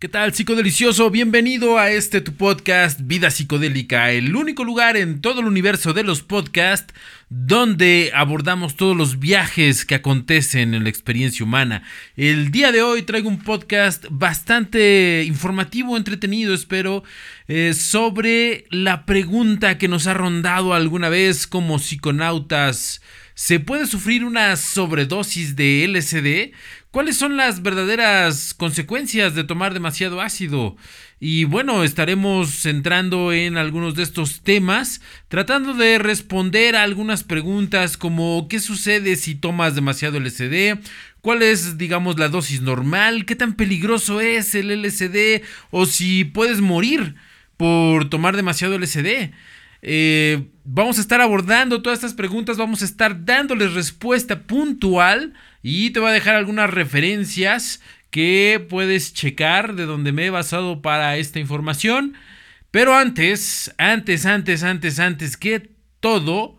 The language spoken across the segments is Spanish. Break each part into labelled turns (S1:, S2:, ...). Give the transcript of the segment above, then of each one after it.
S1: ¿Qué tal, psicodelicioso? Bienvenido a este tu podcast Vida Psicodélica, el único lugar en todo el universo de los podcasts donde abordamos todos los viajes que acontecen en la experiencia humana. El día de hoy traigo un podcast bastante informativo, entretenido, espero, eh, sobre la pregunta que nos ha rondado alguna vez como psiconautas. ¿Se puede sufrir una sobredosis de LSD? ¿Cuáles son las verdaderas consecuencias de tomar demasiado ácido? Y bueno, estaremos entrando en algunos de estos temas, tratando de responder a algunas preguntas como ¿qué sucede si tomas demasiado LSD? ¿Cuál es, digamos, la dosis normal? ¿Qué tan peligroso es el LSD? ¿O si puedes morir por tomar demasiado LSD? Eh, vamos a estar abordando todas estas preguntas, vamos a estar dándoles respuesta puntual y te voy a dejar algunas referencias que puedes checar de donde me he basado para esta información. Pero antes, antes, antes, antes, antes que todo,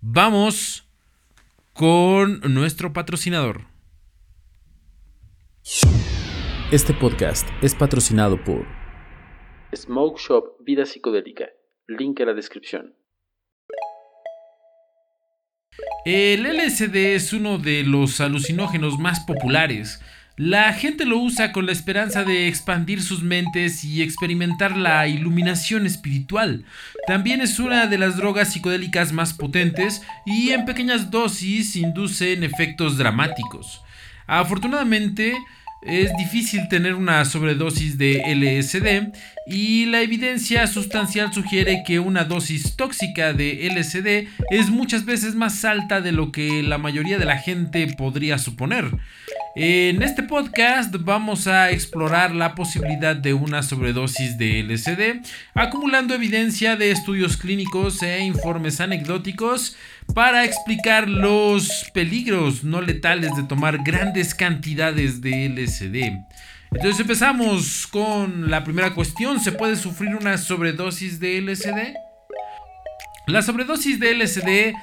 S1: vamos con nuestro patrocinador.
S2: Este podcast es patrocinado por
S3: Smoke Shop Vida Psicodélica. Link en la descripción.
S1: El LSD es uno de los alucinógenos más populares. La gente lo usa con la esperanza de expandir sus mentes y experimentar la iluminación espiritual. También es una de las drogas psicodélicas más potentes y en pequeñas dosis inducen efectos dramáticos. Afortunadamente, es difícil tener una sobredosis de LSD y la evidencia sustancial sugiere que una dosis tóxica de LSD es muchas veces más alta de lo que la mayoría de la gente podría suponer. En este podcast vamos a explorar la posibilidad de una sobredosis de LSD, acumulando evidencia de estudios clínicos e informes anecdóticos para explicar los peligros no letales de tomar grandes cantidades de LSD. Entonces empezamos con la primera cuestión, ¿se puede sufrir una sobredosis de LSD? La sobredosis de LSD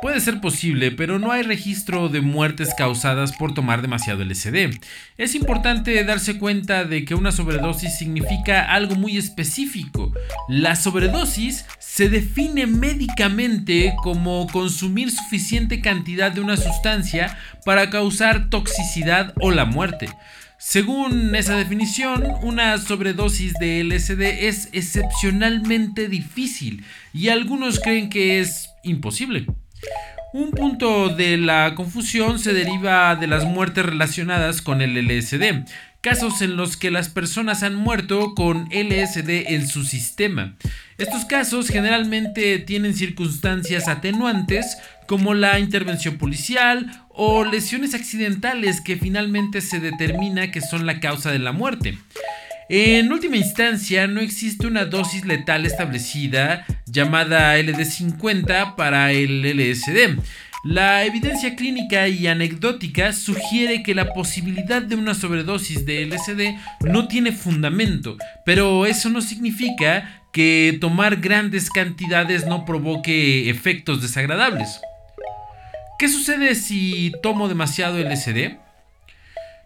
S1: Puede ser posible, pero no hay registro de muertes causadas por tomar demasiado LSD. Es importante darse cuenta de que una sobredosis significa algo muy específico. La sobredosis se define médicamente como consumir suficiente cantidad de una sustancia para causar toxicidad o la muerte. Según esa definición, una sobredosis de LSD es excepcionalmente difícil y algunos creen que es imposible. Un punto de la confusión se deriva de las muertes relacionadas con el LSD, casos en los que las personas han muerto con LSD en su sistema. Estos casos generalmente tienen circunstancias atenuantes como la intervención policial o lesiones accidentales que finalmente se determina que son la causa de la muerte. En última instancia, no existe una dosis letal establecida llamada LD50 para el LSD. La evidencia clínica y anecdótica sugiere que la posibilidad de una sobredosis de LSD no tiene fundamento, pero eso no significa que tomar grandes cantidades no provoque efectos desagradables. ¿Qué sucede si tomo demasiado LSD?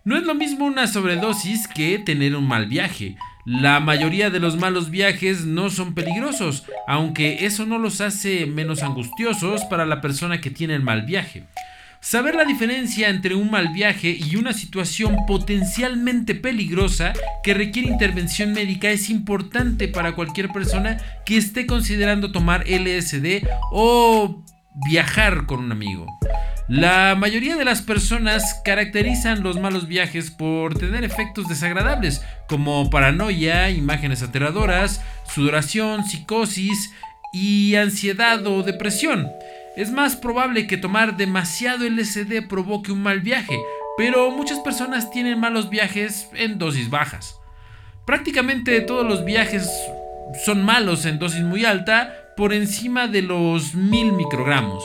S1: No es lo mismo una sobredosis que tener un mal viaje. La mayoría de los malos viajes no son peligrosos, aunque eso no los hace menos angustiosos para la persona que tiene el mal viaje. Saber la diferencia entre un mal viaje y una situación potencialmente peligrosa que requiere intervención médica es importante para cualquier persona que esté considerando tomar LSD o viajar con un amigo. La mayoría de las personas caracterizan los malos viajes por tener efectos desagradables, como paranoia, imágenes aterradoras, sudoración, psicosis y ansiedad o depresión. Es más probable que tomar demasiado LSD provoque un mal viaje, pero muchas personas tienen malos viajes en dosis bajas. Prácticamente todos los viajes son malos en dosis muy alta, por encima de los mil microgramos.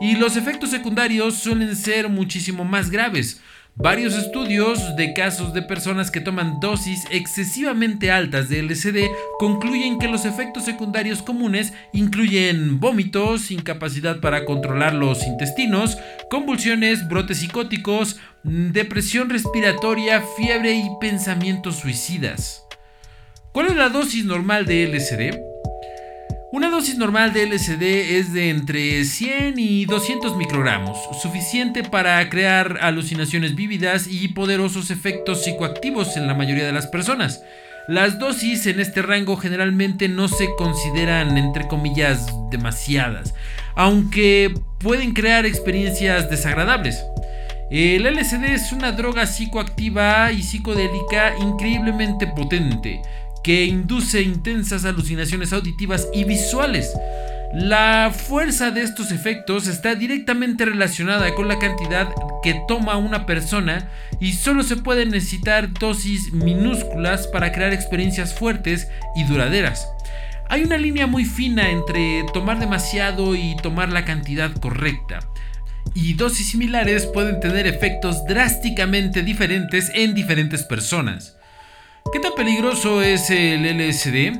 S1: Y los efectos secundarios suelen ser muchísimo más graves. Varios estudios de casos de personas que toman dosis excesivamente altas de LSD concluyen que los efectos secundarios comunes incluyen vómitos, incapacidad para controlar los intestinos, convulsiones, brotes psicóticos, depresión respiratoria, fiebre y pensamientos suicidas. ¿Cuál es la dosis normal de LSD? Una dosis normal de LSD es de entre 100 y 200 microgramos, suficiente para crear alucinaciones vívidas y poderosos efectos psicoactivos en la mayoría de las personas. Las dosis en este rango generalmente no se consideran, entre comillas, demasiadas, aunque pueden crear experiencias desagradables. El LSD es una droga psicoactiva y psicodélica increíblemente potente que induce intensas alucinaciones auditivas y visuales. La fuerza de estos efectos está directamente relacionada con la cantidad que toma una persona y solo se pueden necesitar dosis minúsculas para crear experiencias fuertes y duraderas. Hay una línea muy fina entre tomar demasiado y tomar la cantidad correcta. Y dosis similares pueden tener efectos drásticamente diferentes en diferentes personas. ¿Qué tan peligroso es el LSD?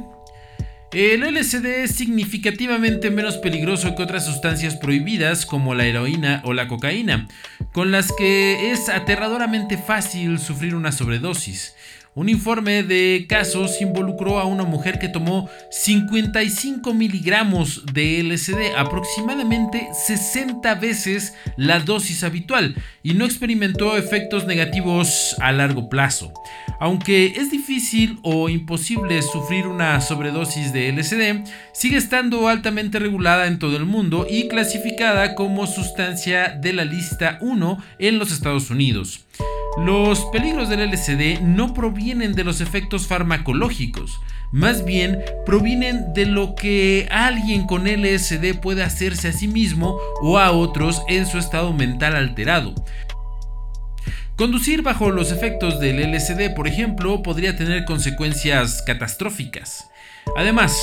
S1: El LSD es significativamente menos peligroso que otras sustancias prohibidas como la heroína o la cocaína, con las que es aterradoramente fácil sufrir una sobredosis. Un informe de casos involucró a una mujer que tomó 55 miligramos de LSD, aproximadamente 60 veces la dosis habitual, y no experimentó efectos negativos a largo plazo. Aunque es difícil o imposible sufrir una sobredosis de LSD, sigue estando altamente regulada en todo el mundo y clasificada como sustancia de la lista 1 en los Estados Unidos. Los peligros del LSD no provienen de los efectos farmacológicos, más bien provienen de lo que alguien con LSD puede hacerse a sí mismo o a otros en su estado mental alterado. Conducir bajo los efectos del LSD, por ejemplo, podría tener consecuencias catastróficas. Además,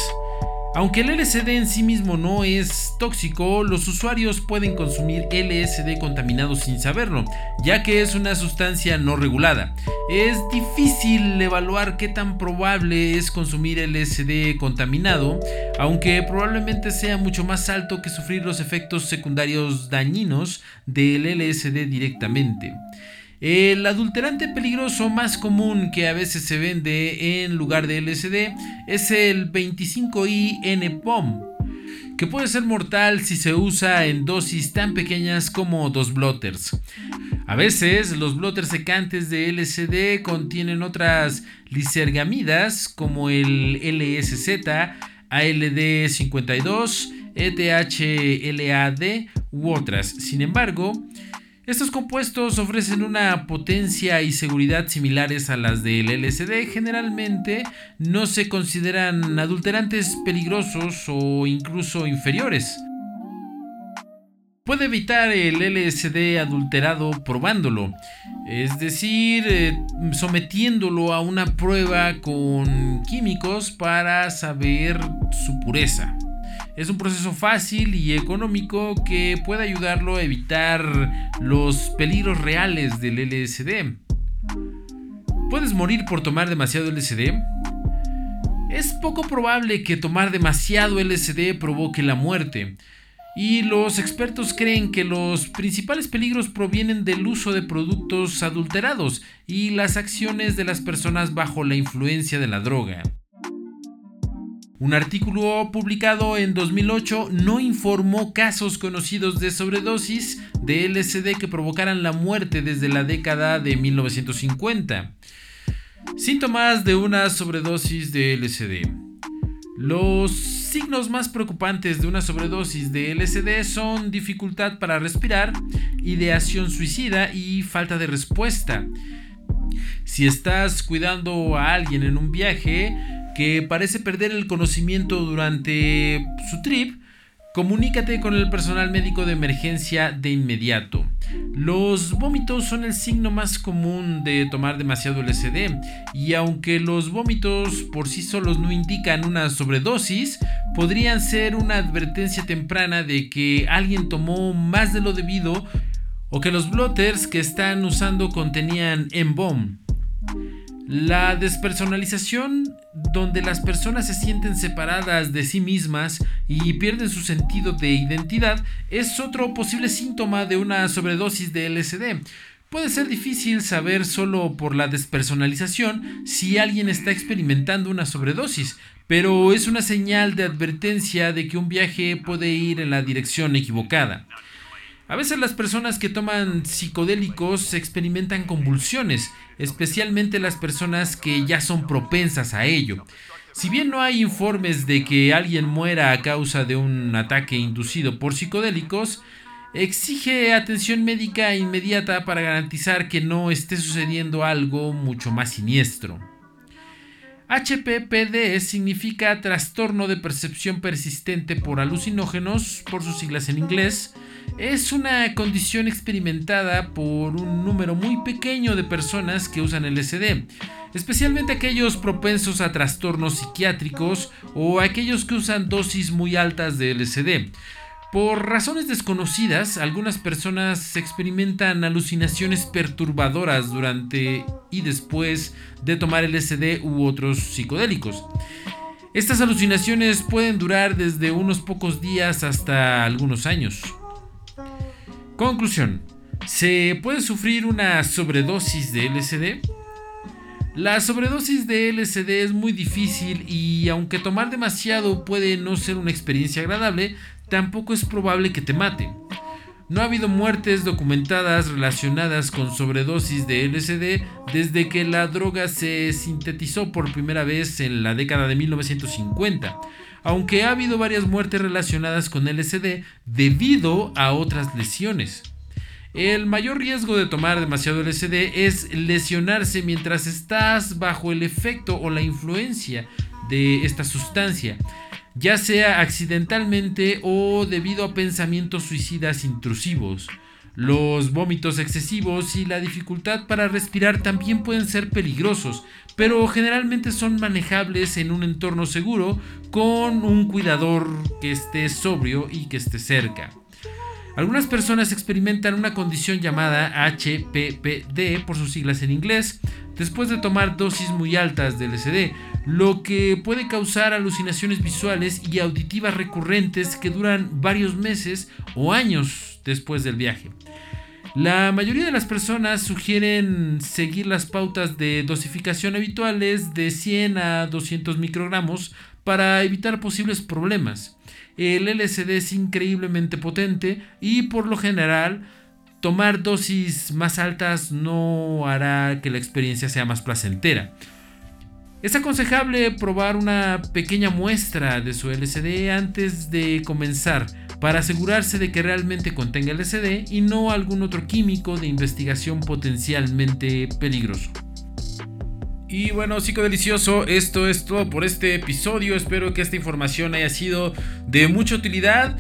S1: aunque el LSD en sí mismo no es tóxico, los usuarios pueden consumir LSD contaminado sin saberlo, ya que es una sustancia no regulada. Es difícil evaluar qué tan probable es consumir LSD contaminado, aunque probablemente sea mucho más alto que sufrir los efectos secundarios dañinos del LSD directamente. El adulterante peligroso más común que a veces se vende en lugar de LSD es el 25I-N-POM, que puede ser mortal si se usa en dosis tan pequeñas como dos blotters. A veces los blotters secantes de LSD contienen otras lisergamidas como el LSZ, ALD52, ETHLAD u otras. Sin embargo, estos compuestos ofrecen una potencia y seguridad similares a las del LSD. Generalmente no se consideran adulterantes peligrosos o incluso inferiores. Puede evitar el LSD adulterado probándolo, es decir, eh, sometiéndolo a una prueba con químicos para saber su pureza. Es un proceso fácil y económico que puede ayudarlo a evitar los peligros reales del LSD. ¿Puedes morir por tomar demasiado LSD? Es poco probable que tomar demasiado LSD provoque la muerte, y los expertos creen que los principales peligros provienen del uso de productos adulterados y las acciones de las personas bajo la influencia de la droga. Un artículo publicado en 2008 no informó casos conocidos de sobredosis de LSD que provocaran la muerte desde la década de 1950. Síntomas de una sobredosis de LSD. Los signos más preocupantes de una sobredosis de LSD son dificultad para respirar, ideación suicida y falta de respuesta. Si estás cuidando a alguien en un viaje, que parece perder el conocimiento durante su trip, comunícate con el personal médico de emergencia de inmediato. Los vómitos son el signo más común de tomar demasiado LSD y aunque los vómitos por sí solos no indican una sobredosis, podrían ser una advertencia temprana de que alguien tomó más de lo debido o que los blotters que están usando contenían embalm. La despersonalización, donde las personas se sienten separadas de sí mismas y pierden su sentido de identidad, es otro posible síntoma de una sobredosis de LSD. Puede ser difícil saber solo por la despersonalización si alguien está experimentando una sobredosis, pero es una señal de advertencia de que un viaje puede ir en la dirección equivocada. A veces las personas que toman psicodélicos experimentan convulsiones, especialmente las personas que ya son propensas a ello. Si bien no hay informes de que alguien muera a causa de un ataque inducido por psicodélicos, exige atención médica inmediata para garantizar que no esté sucediendo algo mucho más siniestro. HPPD significa trastorno de percepción persistente por alucinógenos, por sus siglas en inglés. Es una condición experimentada por un número muy pequeño de personas que usan LSD, especialmente aquellos propensos a trastornos psiquiátricos o aquellos que usan dosis muy altas de LSD. Por razones desconocidas, algunas personas experimentan alucinaciones perturbadoras durante y después de tomar LSD u otros psicodélicos. Estas alucinaciones pueden durar desde unos pocos días hasta algunos años. Conclusión. ¿Se puede sufrir una sobredosis de LSD? La sobredosis de LSD es muy difícil y aunque tomar demasiado puede no ser una experiencia agradable, tampoco es probable que te mate. No ha habido muertes documentadas relacionadas con sobredosis de LSD desde que la droga se sintetizó por primera vez en la década de 1950, aunque ha habido varias muertes relacionadas con LSD debido a otras lesiones. El mayor riesgo de tomar demasiado LSD es lesionarse mientras estás bajo el efecto o la influencia de esta sustancia ya sea accidentalmente o debido a pensamientos suicidas intrusivos. Los vómitos excesivos y la dificultad para respirar también pueden ser peligrosos, pero generalmente son manejables en un entorno seguro con un cuidador que esté sobrio y que esté cerca. Algunas personas experimentan una condición llamada HPPD por sus siglas en inglés después de tomar dosis muy altas de LSD, lo que puede causar alucinaciones visuales y auditivas recurrentes que duran varios meses o años después del viaje. La mayoría de las personas sugieren seguir las pautas de dosificación habituales de 100 a 200 microgramos para evitar posibles problemas. El LSD es increíblemente potente y por lo general tomar dosis más altas no hará que la experiencia sea más placentera. Es aconsejable probar una pequeña muestra de su LSD antes de comenzar para asegurarse de que realmente contenga LSD y no algún otro químico de investigación potencialmente peligroso. Y bueno, delicioso, esto es todo por este episodio. Espero que esta información haya sido de mucha utilidad.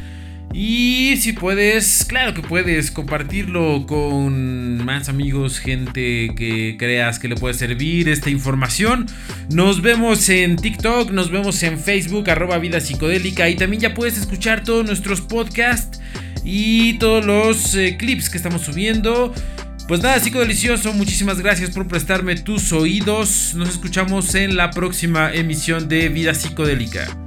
S1: Y si puedes, claro que puedes compartirlo con más amigos, gente que creas que le puede servir esta información. Nos vemos en TikTok, nos vemos en Facebook, arroba vida psicodélica. Y también ya puedes escuchar todos nuestros podcasts y todos los eh, clips que estamos subiendo. Pues nada, delicioso, muchísimas gracias por prestarme tus oídos. Nos escuchamos en la próxima emisión de Vida Psicodélica.